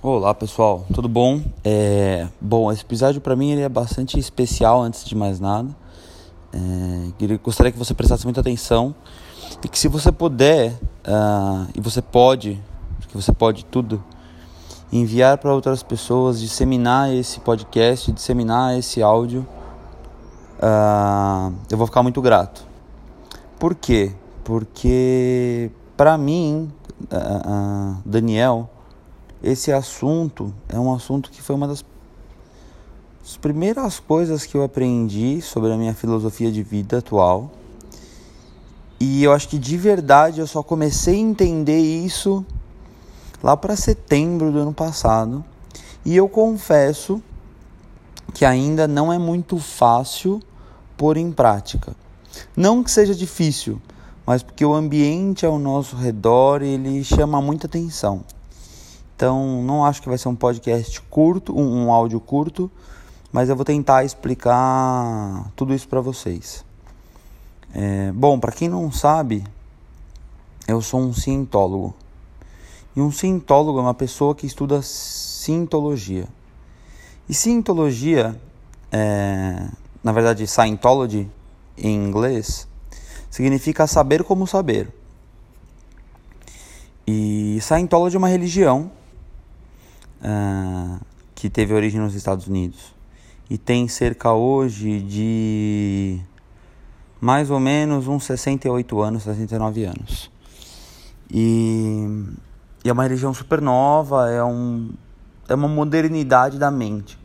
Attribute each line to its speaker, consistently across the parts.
Speaker 1: Olá pessoal, tudo bom? É, bom, esse episódio para mim ele é bastante especial antes de mais nada. É, gostaria que você prestasse muita atenção e que se você puder uh, e você pode, que você pode tudo, enviar para outras pessoas, disseminar esse podcast, disseminar esse áudio, uh, eu vou ficar muito grato. Por quê? Porque para mim, uh, Daniel esse assunto é um assunto que foi uma das primeiras coisas que eu aprendi sobre a minha filosofia de vida atual. E eu acho que de verdade eu só comecei a entender isso lá para setembro do ano passado. E eu confesso que ainda não é muito fácil pôr em prática. Não que seja difícil, mas porque o ambiente ao nosso redor ele chama muita atenção. Então, não acho que vai ser um podcast curto, um, um áudio curto, mas eu vou tentar explicar tudo isso para vocês. É, bom, para quem não sabe, eu sou um cientólogo. E um cientólogo é uma pessoa que estuda cientologia. E cientologia, é, na verdade, Scientology em inglês, significa saber como saber. E Scientology é uma religião uh, que teve origem nos Estados Unidos e tem cerca hoje de mais ou menos uns 68 anos, 69 anos. E, e é uma religião super nova, é, um, é uma modernidade da mente,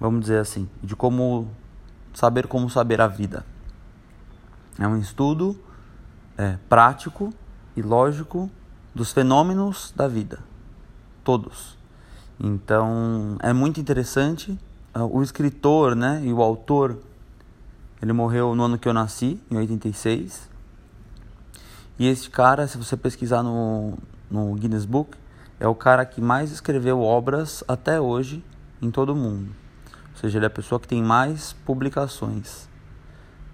Speaker 1: vamos dizer assim, de como saber como saber a vida. É um estudo é, prático e lógico dos fenômenos da vida, todos. Então é muito interessante. Ah, o escritor né, e o autor, ele morreu no ano que eu nasci, em 86. E esse cara, se você pesquisar no, no Guinness Book, é o cara que mais escreveu obras até hoje em todo o mundo. Ou seja, ele é a pessoa que tem mais publicações,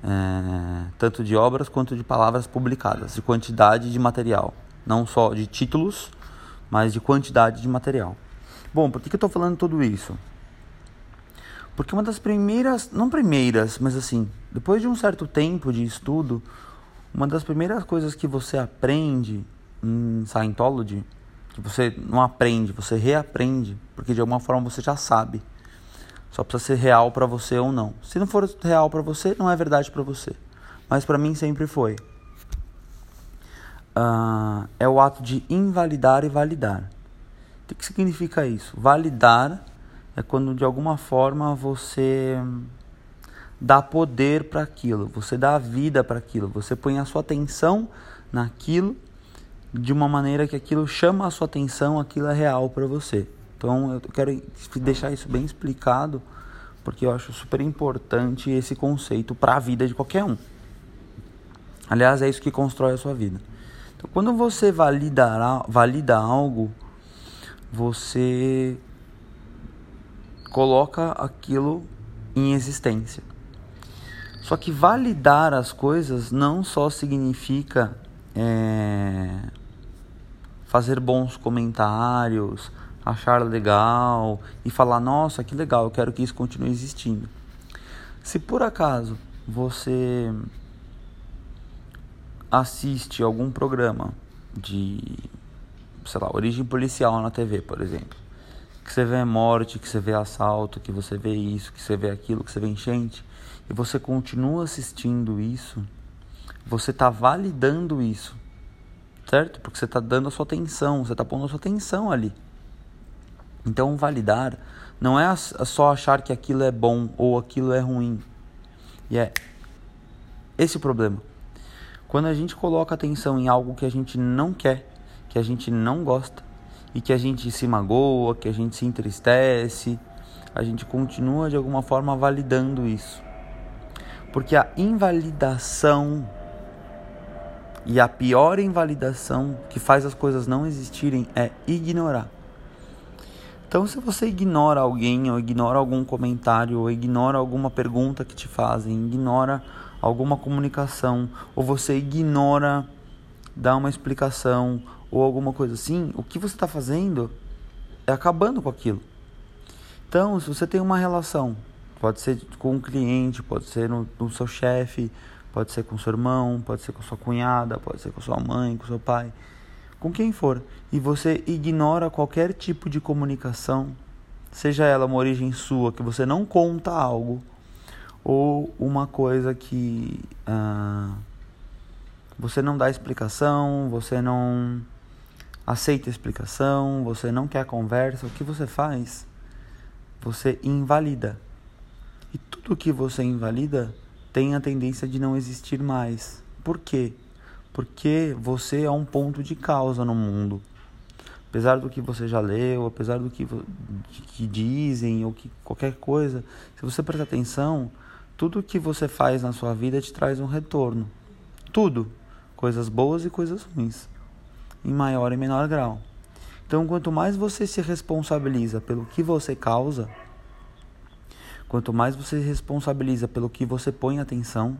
Speaker 1: é, tanto de obras quanto de palavras publicadas, de quantidade de material, não só de títulos, mas de quantidade de material. Bom, por que, que eu estou falando tudo isso? Porque uma das primeiras, não primeiras, mas assim, depois de um certo tempo de estudo, uma das primeiras coisas que você aprende em Scientology, que você não aprende, você reaprende, porque de alguma forma você já sabe. Só precisa ser real para você ou não. Se não for real para você, não é verdade para você. Mas para mim sempre foi. Uh, é o ato de invalidar e validar. O que significa isso? Validar é quando de alguma forma você dá poder para aquilo, você dá vida para aquilo, você põe a sua atenção naquilo de uma maneira que aquilo chama a sua atenção, aquilo é real para você. Então eu quero deixar isso bem explicado, porque eu acho super importante esse conceito para a vida de qualquer um. Aliás, é isso que constrói a sua vida. Então, quando você valida, valida algo, você coloca aquilo em existência. Só que validar as coisas não só significa é, fazer bons comentários, achar legal e falar: nossa, que legal, eu quero que isso continue existindo. Se por acaso você assiste algum programa de sei lá, origem policial na TV, por exemplo. Que você vê morte, que você vê assalto, que você vê isso, que você vê aquilo, que você vê enchente, e você continua assistindo isso, você está validando isso, certo? Porque você está dando a sua atenção, você está pondo a sua atenção ali. Então, validar não é só achar que aquilo é bom ou aquilo é ruim. E é esse o problema. Quando a gente coloca atenção em algo que a gente não quer, que a gente não gosta e que a gente se magoa, que a gente se entristece, a gente continua de alguma forma validando isso. Porque a invalidação e a pior invalidação que faz as coisas não existirem é ignorar. Então, se você ignora alguém, ou ignora algum comentário, ou ignora alguma pergunta que te fazem, ignora alguma comunicação, ou você ignora dar uma explicação, ou alguma coisa assim, o que você está fazendo é acabando com aquilo. Então, se você tem uma relação, pode ser com um cliente, pode ser no, no seu chefe, pode ser com seu irmão, pode ser com sua cunhada, pode ser com sua mãe, com seu pai, com quem for, e você ignora qualquer tipo de comunicação, seja ela uma origem sua, que você não conta algo, ou uma coisa que ah, você não dá explicação, você não aceita explicação, você não quer conversa, o que você faz? Você invalida. E tudo que você invalida tem a tendência de não existir mais. Por quê? Porque você é um ponto de causa no mundo. Apesar do que você já leu, apesar do que, que dizem ou que qualquer coisa, se você prestar atenção, tudo que você faz na sua vida te traz um retorno. Tudo. Coisas boas e coisas ruins em maior e menor grau. Então, quanto mais você se responsabiliza pelo que você causa, quanto mais você se responsabiliza pelo que você põe atenção,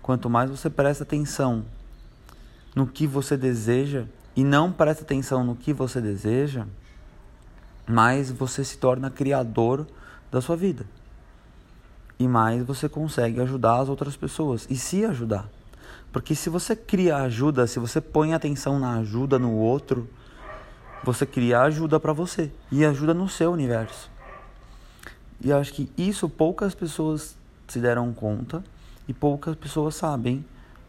Speaker 1: quanto mais você presta atenção no que você deseja e não presta atenção no que você deseja, mais você se torna criador da sua vida. E mais você consegue ajudar as outras pessoas e se ajudar. Porque se você cria ajuda, se você põe atenção na ajuda no outro, você cria ajuda para você e ajuda no seu universo. E eu acho que isso poucas pessoas se deram conta e poucas pessoas sabem,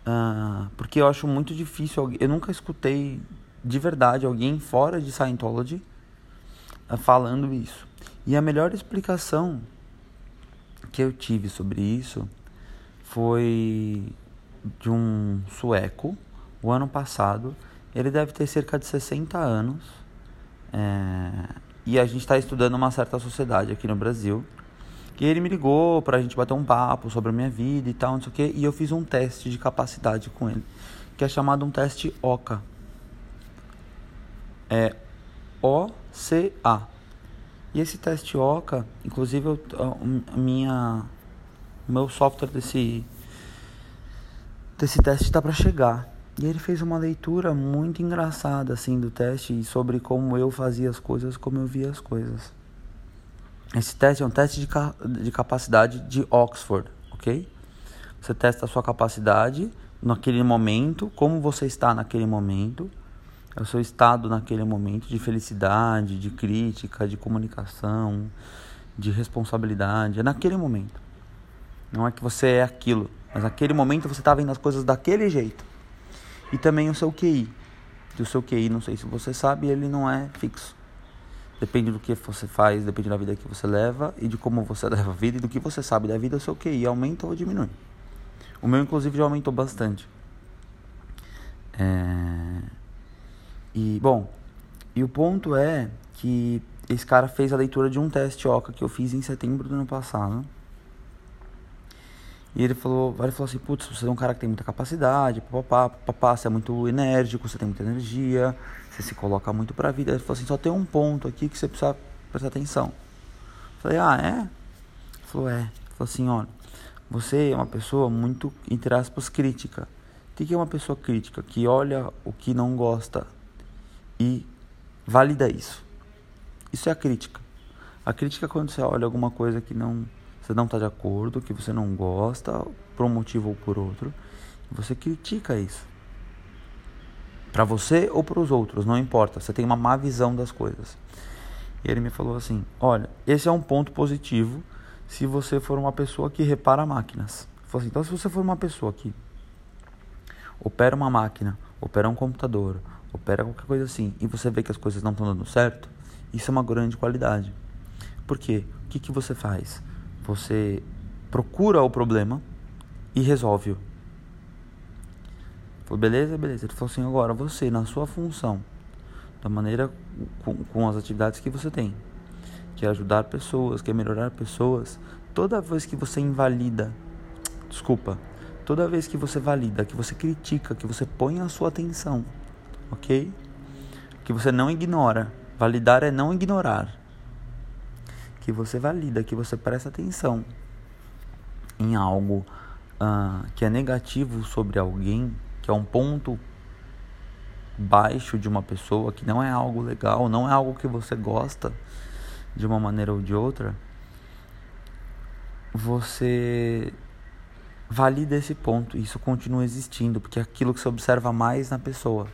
Speaker 1: uh, porque eu acho muito difícil. Eu nunca escutei de verdade alguém fora de Scientology uh, falando isso. E a melhor explicação que eu tive sobre isso foi de um sueco, o ano passado. Ele deve ter cerca de 60 anos. É, e a gente está estudando uma certa sociedade aqui no Brasil. E ele me ligou para a gente bater um papo sobre a minha vida e tal, não sei o quê. E eu fiz um teste de capacidade com ele, que é chamado um teste OCA. É O-C-A. E esse teste OCA, inclusive eu, a minha, o meu software desse desse teste está para chegar. E ele fez uma leitura muito engraçada assim do teste sobre como eu fazia as coisas, como eu via as coisas. Esse teste é um teste de, ca de capacidade de Oxford, ok? Você testa a sua capacidade naquele momento, como você está naquele momento, é o seu estado naquele momento de felicidade, de crítica, de comunicação, de responsabilidade, é naquele momento. Não é que você é aquilo, mas naquele momento você está vendo as coisas daquele jeito. E também o seu QI. E o seu QI, não sei se você sabe, ele não é fixo. Depende do que você faz, depende da vida que você leva e de como você leva a vida e do que você sabe da vida, o seu QI aumenta ou diminui. O meu, inclusive, já aumentou bastante. É... E, bom, e o ponto é que esse cara fez a leitura de um teste OCA que eu fiz em setembro do ano passado. E ele falou, ele falou assim, putz, você é um cara que tem muita capacidade, papapá, papapá, você é muito enérgico, você tem muita energia, você se coloca muito pra vida. Ele falou assim, só tem um ponto aqui que você precisa prestar atenção. Eu falei, ah, é? Ele falou, é. Ele falou assim, olha, você é uma pessoa muito, entre aspas, crítica. O que é uma pessoa crítica? Que olha o que não gosta e valida isso. Isso é a crítica. A crítica é quando você olha alguma coisa que não você não está de acordo, que você não gosta, por um motivo ou por outro, você critica isso. Para você ou para os outros, não importa, você tem uma má visão das coisas. E ele me falou assim: Olha, esse é um ponto positivo se você for uma pessoa que repara máquinas. Assim, então, se você for uma pessoa que opera uma máquina, opera um computador, opera qualquer coisa assim, e você vê que as coisas não estão dando certo, isso é uma grande qualidade. Por quê? O que, que você faz? Você procura o problema e resolve-o. Falou, beleza, beleza. Ele falou assim, agora você, na sua função, da maneira com, com as atividades que você tem, que é ajudar pessoas, que é melhorar pessoas, toda vez que você invalida, desculpa, toda vez que você valida, que você critica, que você põe a sua atenção, ok? Que você não ignora. Validar é não ignorar que você valida, que você presta atenção em algo uh, que é negativo sobre alguém, que é um ponto baixo de uma pessoa, que não é algo legal, não é algo que você gosta de uma maneira ou de outra, você valida esse ponto, isso continua existindo, porque é aquilo que você observa mais na pessoa.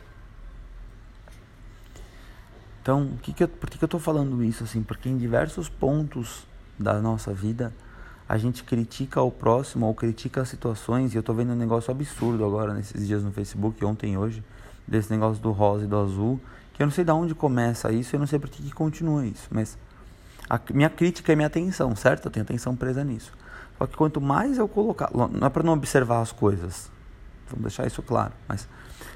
Speaker 1: Então, que que eu, por que, que eu estou falando isso assim? Porque em diversos pontos da nossa vida, a gente critica o próximo ou critica as situações, e eu estou vendo um negócio absurdo agora nesses dias no Facebook, ontem e hoje, desse negócio do rosa e do azul, que eu não sei de onde começa isso, eu não sei por que, que continua isso, mas a minha crítica é minha atenção, certo? Eu tenho atenção presa nisso. Só que quanto mais eu colocar, não é para não observar as coisas, vamos deixar isso claro, mas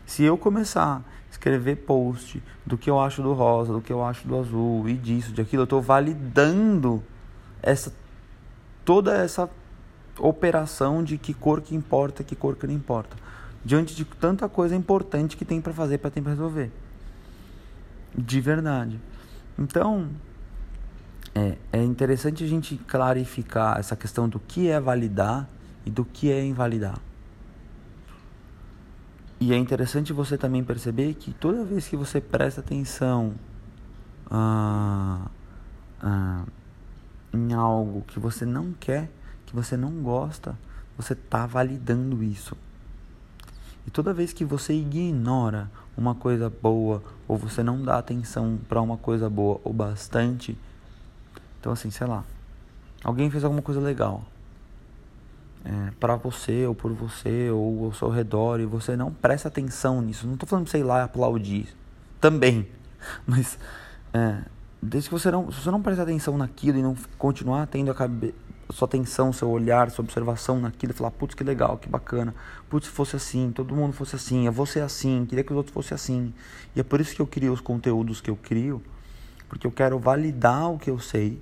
Speaker 1: se eu começar escrever post do que eu acho do rosa, do que eu acho do azul e disso, de aquilo, eu estou validando essa toda essa operação de que cor que importa, que cor que não importa, diante de tanta coisa importante que tem para fazer, para tem para resolver. De verdade. Então, é, é interessante a gente clarificar essa questão do que é validar e do que é invalidar. E é interessante você também perceber que toda vez que você presta atenção ah, ah, em algo que você não quer, que você não gosta, você está validando isso. E toda vez que você ignora uma coisa boa, ou você não dá atenção para uma coisa boa o bastante, então assim, sei lá, alguém fez alguma coisa legal, é, para você ou por você ou ao seu redor e você não presta atenção nisso. Não estou falando sei lá aplaudir também, mas é, desde que você não, se você não prestar atenção naquilo e não continuar tendo a cabe, sua atenção, seu olhar, sua observação naquilo e falar, putz, que legal, que bacana, putz, fosse assim, todo mundo fosse assim, eu vou ser assim, queria que os outros fossem assim. E é por isso que eu crio os conteúdos que eu crio, porque eu quero validar o que eu sei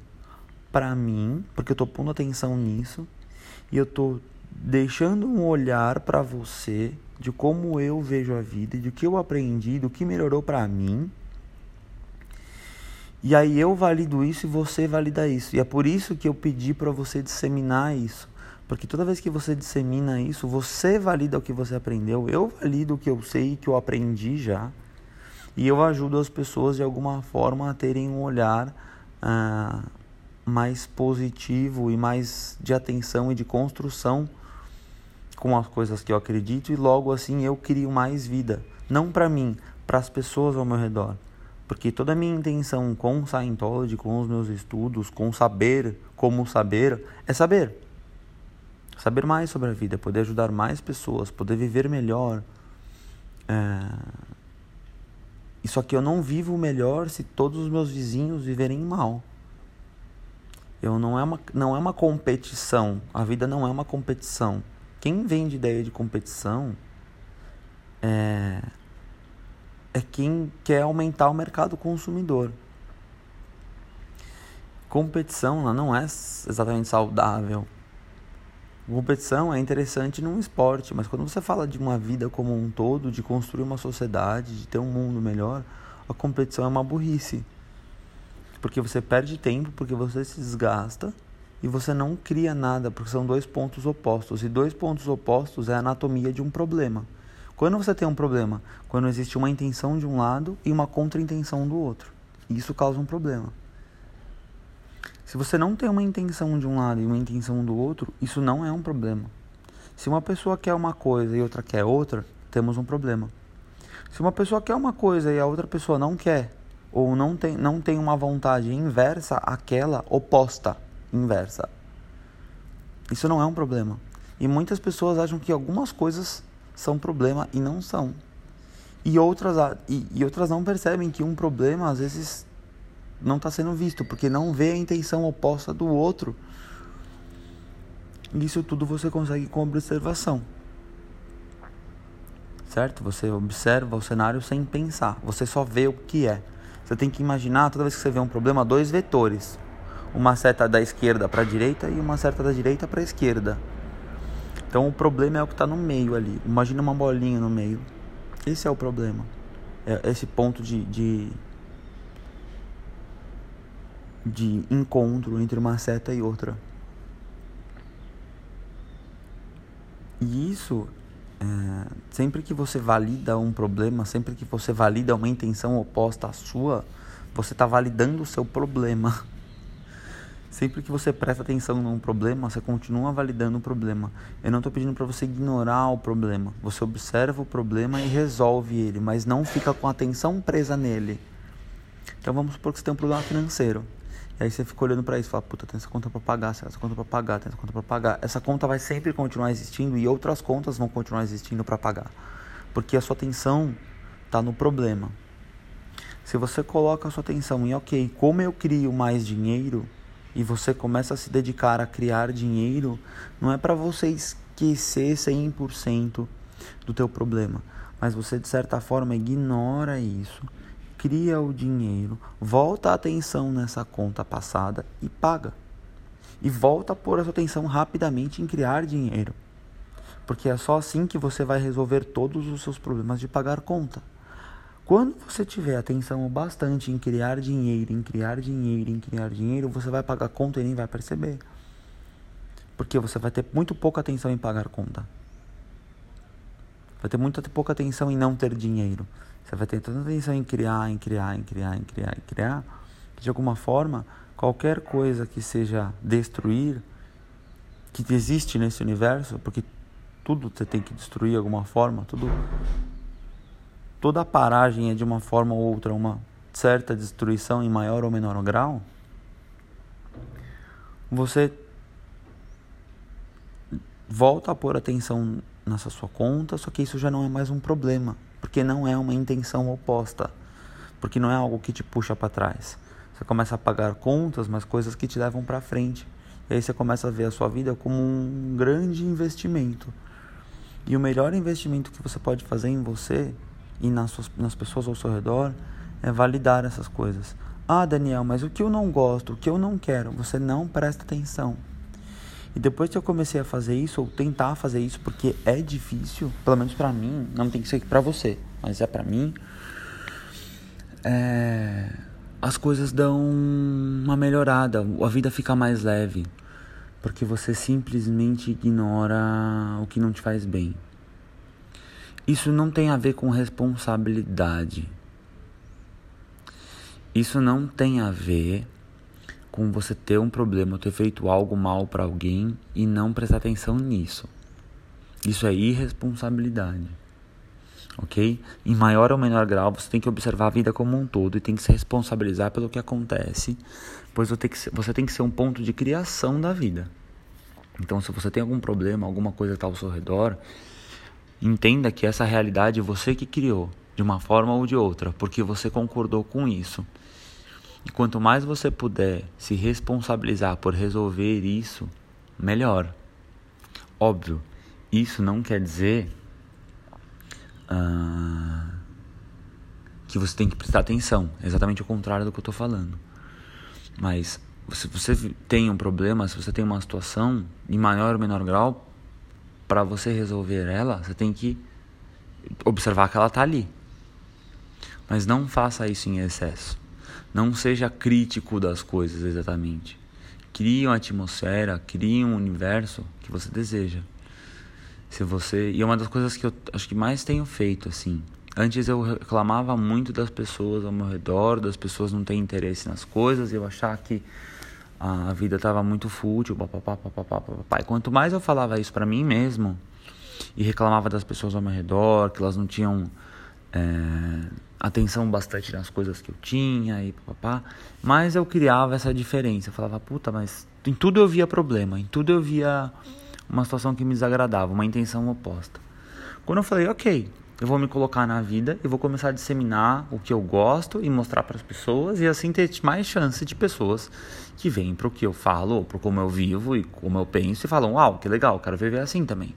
Speaker 1: para mim, porque eu estou pondo atenção nisso e eu tô deixando um olhar para você de como eu vejo a vida, de que eu aprendi, do que melhorou para mim. E aí eu valido isso e você valida isso. E é por isso que eu pedi para você disseminar isso. Porque toda vez que você dissemina isso, você valida o que você aprendeu, eu valido o que eu sei, que eu aprendi já. E eu ajudo as pessoas de alguma forma a terem um olhar ah, mais positivo e mais de atenção e de construção com as coisas que eu acredito e logo assim eu crio mais vida, não para mim, para as pessoas ao meu redor. Porque toda a minha intenção com Scientology, com os meus estudos, com saber, como saber, é saber. Saber mais sobre a vida, poder ajudar mais pessoas, poder viver melhor. É... Isso aqui eu não vivo melhor se todos os meus vizinhos viverem mal. Eu não é uma não é uma competição. A vida não é uma competição. Quem vende ideia de competição é é quem quer aumentar o mercado consumidor. Competição não é exatamente saudável. Competição é interessante num esporte, mas quando você fala de uma vida como um todo, de construir uma sociedade, de ter um mundo melhor, a competição é uma burrice. Porque você perde tempo, porque você se desgasta e você não cria nada, porque são dois pontos opostos. E dois pontos opostos é a anatomia de um problema. Quando você tem um problema? Quando existe uma intenção de um lado e uma contra-intenção do outro. Isso causa um problema. Se você não tem uma intenção de um lado e uma intenção do outro, isso não é um problema. Se uma pessoa quer uma coisa e outra quer outra, temos um problema. Se uma pessoa quer uma coisa e a outra pessoa não quer, ou não tem, não tem uma vontade inversa àquela oposta inversa. Isso não é um problema. E muitas pessoas acham que algumas coisas são problema e não são. E outras, e, e outras não percebem que um problema às vezes não está sendo visto, porque não vê a intenção oposta do outro. Isso tudo você consegue com observação. Certo? Você observa o cenário sem pensar, você só vê o que é. Você tem que imaginar, toda vez que você vê um problema, dois vetores. Uma seta da esquerda para a direita e uma seta da direita para a esquerda. Então o problema é o que está no meio ali. Imagina uma bolinha no meio. Esse é o problema. É esse ponto de, de, de encontro entre uma seta e outra. E isso é, sempre que você valida um problema, sempre que você valida uma intenção oposta à sua, você está validando o seu problema. Sempre que você presta atenção num problema, você continua validando o problema. Eu não estou pedindo para você ignorar o problema. Você observa o problema e resolve ele, mas não fica com a atenção presa nele. Então vamos supor que você tem um problema financeiro. Aí você fica olhando para isso e fala, puta, tem essa conta para pagar, essa conta para pagar, tem essa conta para pagar. Essa conta vai sempre continuar existindo e outras contas vão continuar existindo para pagar. Porque a sua atenção está no problema. Se você coloca a sua atenção em, ok, como eu crio mais dinheiro, e você começa a se dedicar a criar dinheiro, não é para você esquecer 100% do teu problema, mas você de certa forma ignora isso, cria o dinheiro, volta a atenção nessa conta passada e paga. E volta a pôr a sua atenção rapidamente em criar dinheiro. Porque é só assim que você vai resolver todos os seus problemas de pagar conta. Quando você tiver atenção bastante em criar dinheiro, em criar dinheiro, em criar dinheiro, você vai pagar conta e nem vai perceber. Porque você vai ter muito pouca atenção em pagar conta. Vai ter muito pouca atenção em não ter dinheiro. Você vai ter tanta atenção em criar, em criar, em criar, em criar, em criar, que de alguma forma, qualquer coisa que seja destruir, que existe nesse universo, porque tudo você tem que destruir de alguma forma, tudo toda a paragem é de uma forma ou outra uma certa destruição em maior ou menor grau, você volta a pôr atenção nessa sua conta, só que isso já não é mais um problema, porque não é uma intenção oposta, porque não é algo que te puxa para trás. Você começa a pagar contas, mas coisas que te levam para frente. E aí você começa a ver a sua vida como um grande investimento. E o melhor investimento que você pode fazer em você e nas, suas, nas pessoas ao seu redor é validar essas coisas. Ah, Daniel, mas o que eu não gosto, o que eu não quero, você não presta atenção. E depois que eu comecei a fazer isso, ou tentar fazer isso, porque é difícil, pelo menos para mim, não tem que ser para você, mas é para mim, é... as coisas dão uma melhorada, a vida fica mais leve, porque você simplesmente ignora o que não te faz bem. Isso não tem a ver com responsabilidade. Isso não tem a ver com você ter um problema, ter feito algo mal para alguém e não prestar atenção nisso. Isso é irresponsabilidade. Ok? Em maior ou menor grau, você tem que observar a vida como um todo e tem que se responsabilizar pelo que acontece, pois você tem que ser um ponto de criação da vida. Então, se você tem algum problema, alguma coisa está ao seu redor, Entenda que essa realidade você que criou, de uma forma ou de outra, porque você concordou com isso. E quanto mais você puder se responsabilizar por resolver isso, melhor. Óbvio, isso não quer dizer uh, que você tem que prestar atenção. É exatamente o contrário do que eu estou falando. Mas se você tem um problema, se você tem uma situação, em maior ou menor grau, para você resolver ela, você tem que observar que ela está ali. Mas não faça isso em excesso. Não seja crítico das coisas exatamente. Crie uma atmosfera, crie um universo que você deseja. Se você, e é uma das coisas que eu acho que mais tenho feito assim. Antes eu reclamava muito das pessoas ao meu redor, das pessoas não terem interesse nas coisas, eu achar que a vida estava muito fútil, papapá, papapá, papapá. E quanto mais eu falava isso para mim mesmo e reclamava das pessoas ao meu redor, que elas não tinham é, atenção bastante nas coisas que eu tinha e papapá, mais eu criava essa diferença. Eu falava, puta, mas em tudo eu via problema, em tudo eu via uma situação que me desagradava, uma intenção oposta. Quando eu falei, ok, eu vou me colocar na vida e vou começar a disseminar o que eu gosto e mostrar para as pessoas e assim ter mais chance de pessoas que vêm para o que eu falo, para como eu vivo e como eu penso e falam: "Uau, que legal, quero viver assim também".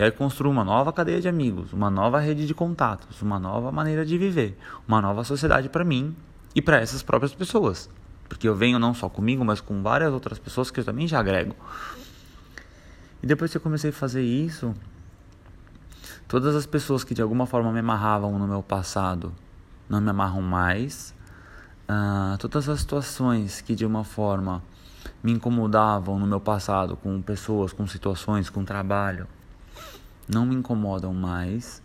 Speaker 1: E aí construo uma nova cadeia de amigos, uma nova rede de contatos, uma nova maneira de viver, uma nova sociedade para mim e para essas próprias pessoas. Porque eu venho não só comigo, mas com várias outras pessoas que eu também já agrego. E depois que eu comecei a fazer isso, Todas as pessoas que de alguma forma me amarravam no meu passado não me amarram mais. Uh, todas as situações que de uma forma me incomodavam no meu passado, com pessoas, com situações, com trabalho, não me incomodam mais,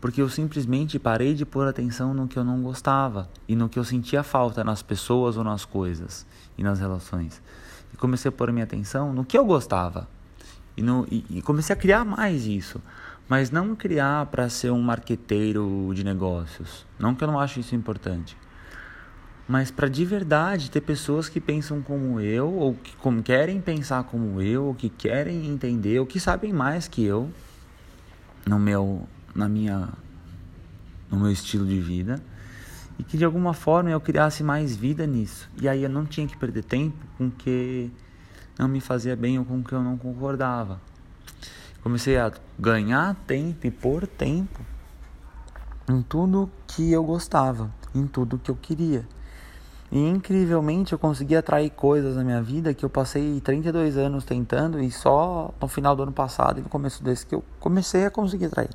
Speaker 1: porque eu simplesmente parei de pôr atenção no que eu não gostava e no que eu sentia falta nas pessoas ou nas coisas e nas relações. E comecei a pôr minha atenção no que eu gostava. E, no, e, e comecei a criar mais isso. Mas não criar para ser um marqueteiro de negócios. Não que eu não acho isso importante mas para de verdade ter pessoas que pensam como eu, ou que como querem pensar como eu, ou que querem entender, ou que sabem mais que eu no meu, na minha, no meu estilo de vida, e que de alguma forma eu criasse mais vida nisso. E aí eu não tinha que perder tempo com que não me fazia bem ou com que eu não concordava. Comecei a ganhar tempo e pôr tempo em tudo que eu gostava, em tudo que eu queria. E incrivelmente eu consegui atrair coisas na minha vida que eu passei 32 anos tentando e só no final do ano passado e no começo desse que eu comecei a conseguir atrair.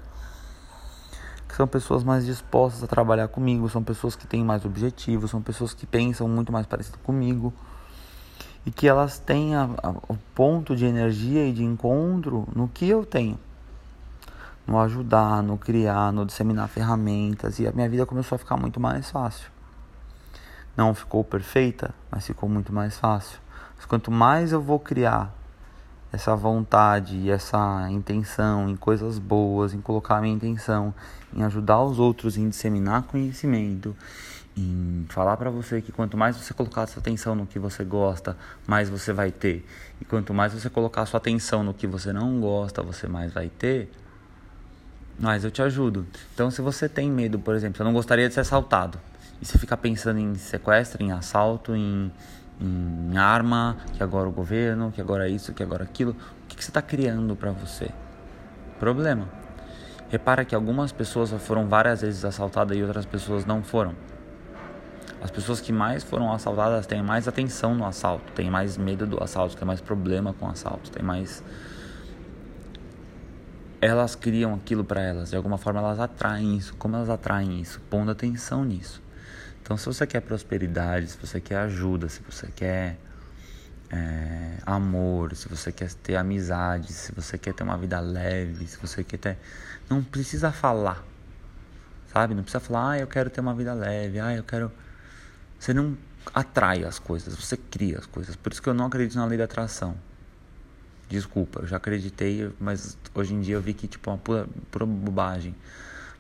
Speaker 1: Que são pessoas mais dispostas a trabalhar comigo, são pessoas que têm mais objetivos, são pessoas que pensam muito mais parecido comigo e que elas têm a, a, o ponto de energia e de encontro no que eu tenho. No ajudar, no criar, no disseminar ferramentas e a minha vida começou a ficar muito mais fácil. Não ficou perfeita, mas ficou muito mais fácil. Mas quanto mais eu vou criar essa vontade e essa intenção em coisas boas, em colocar minha intenção, em ajudar os outros, em disseminar conhecimento, em falar para você que quanto mais você colocar sua atenção no que você gosta, mais você vai ter. E quanto mais você colocar sua atenção no que você não gosta, você mais vai ter. Mas eu te ajudo. Então, se você tem medo, por exemplo, eu não gostaria de ser assaltado e você fica pensando em sequestro, em assalto, em, em arma, que agora o governo, que agora isso, que agora aquilo, o que, que você está criando para você? Problema. Repara que algumas pessoas foram várias vezes assaltadas e outras pessoas não foram. As pessoas que mais foram assaltadas têm mais atenção no assalto, têm mais medo do assalto, têm mais problema com o assalto, têm mais elas criam aquilo para elas, de alguma forma elas atraem isso. Como elas atraem isso? Pondo atenção nisso. Então, se você quer prosperidade, se você quer ajuda, se você quer é, amor, se você quer ter amizade, se você quer ter uma vida leve, se você quer ter. Não precisa falar, sabe? Não precisa falar, ah, eu quero ter uma vida leve, ah, eu quero. Você não atrai as coisas, você cria as coisas. Por isso que eu não acredito na lei da atração. Desculpa, eu já acreditei, mas hoje em dia eu vi que tipo é uma pura, pura bobagem.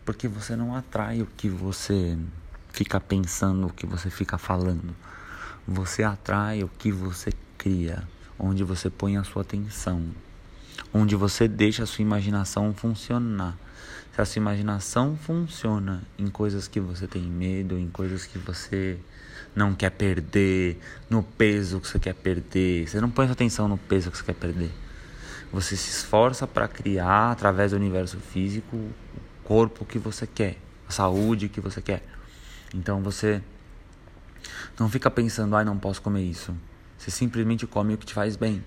Speaker 1: Porque você não atrai o que você fica pensando, o que você fica falando. Você atrai o que você cria, onde você põe a sua atenção, onde você deixa a sua imaginação funcionar. Se a sua imaginação funciona em coisas que você tem medo, em coisas que você não quer perder, no peso que você quer perder, você não põe sua atenção no peso que você quer perder. Você se esforça para criar através do universo físico o corpo que você quer, a saúde que você quer. Então você não fica pensando, ai, não posso comer isso. Você simplesmente come o que te faz bem.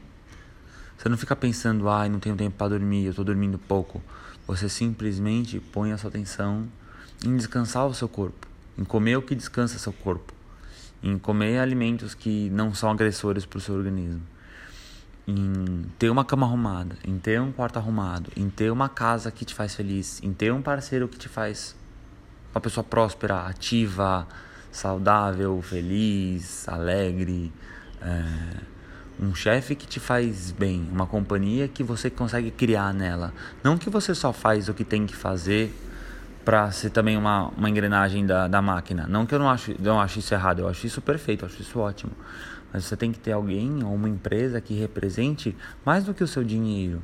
Speaker 1: Você não fica pensando, ai, não tenho tempo para dormir, eu estou dormindo pouco. Você simplesmente põe a sua atenção em descansar o seu corpo, em comer o que descansa seu corpo, em comer alimentos que não são agressores para o seu organismo, em ter uma cama arrumada, em ter um quarto arrumado, em ter uma casa que te faz feliz, em ter um parceiro que te faz uma pessoa próspera, ativa, saudável, feliz, alegre, é, um chefe que te faz bem, uma companhia que você consegue criar nela. Não que você só faz o que tem que fazer para ser também uma, uma engrenagem da, da máquina. Não que eu não acho, não acho isso errado, eu acho isso perfeito, eu acho isso ótimo. Mas você tem que ter alguém ou uma empresa que represente mais do que o seu dinheiro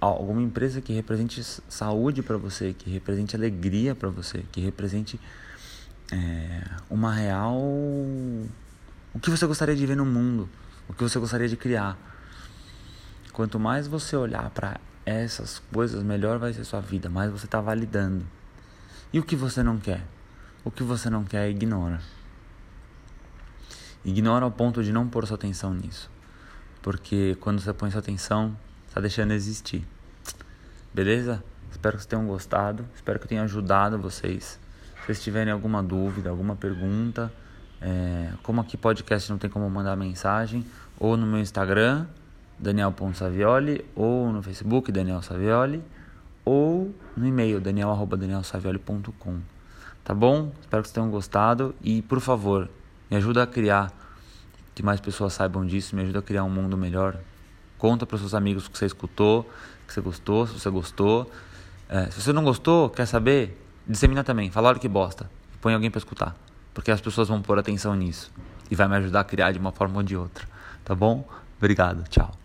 Speaker 1: alguma empresa que represente saúde para você, que represente alegria para você, que represente é, uma real o que você gostaria de ver no mundo, o que você gostaria de criar. Quanto mais você olhar para essas coisas, melhor vai ser sua vida, mais você está validando. E o que você não quer? O que você não quer, ignora. Ignora ao ponto de não pôr sua atenção nisso. Porque quando você põe sua atenção, está deixando de existir. Beleza? Espero que vocês tenham gostado. Espero que eu tenha ajudado vocês. Se vocês tiverem alguma dúvida, alguma pergunta, é, como aqui podcast não tem como mandar mensagem, ou no meu Instagram, Daniel.savioli, ou no Facebook, Daniel Savioli, ou no e-mail daniel@danielsavioli.com. Tá bom? Espero que vocês tenham gostado e por favor, me ajuda a criar que mais pessoas saibam disso, me ajuda a criar um mundo melhor. Conta para seus amigos que você escutou, que você gostou, se você gostou. É, se você não gostou, quer saber? Dissemina também, fala a hora que bosta. Põe alguém para escutar, porque as pessoas vão pôr atenção nisso e vai me ajudar a criar de uma forma ou de outra. Tá bom? Obrigado, tchau.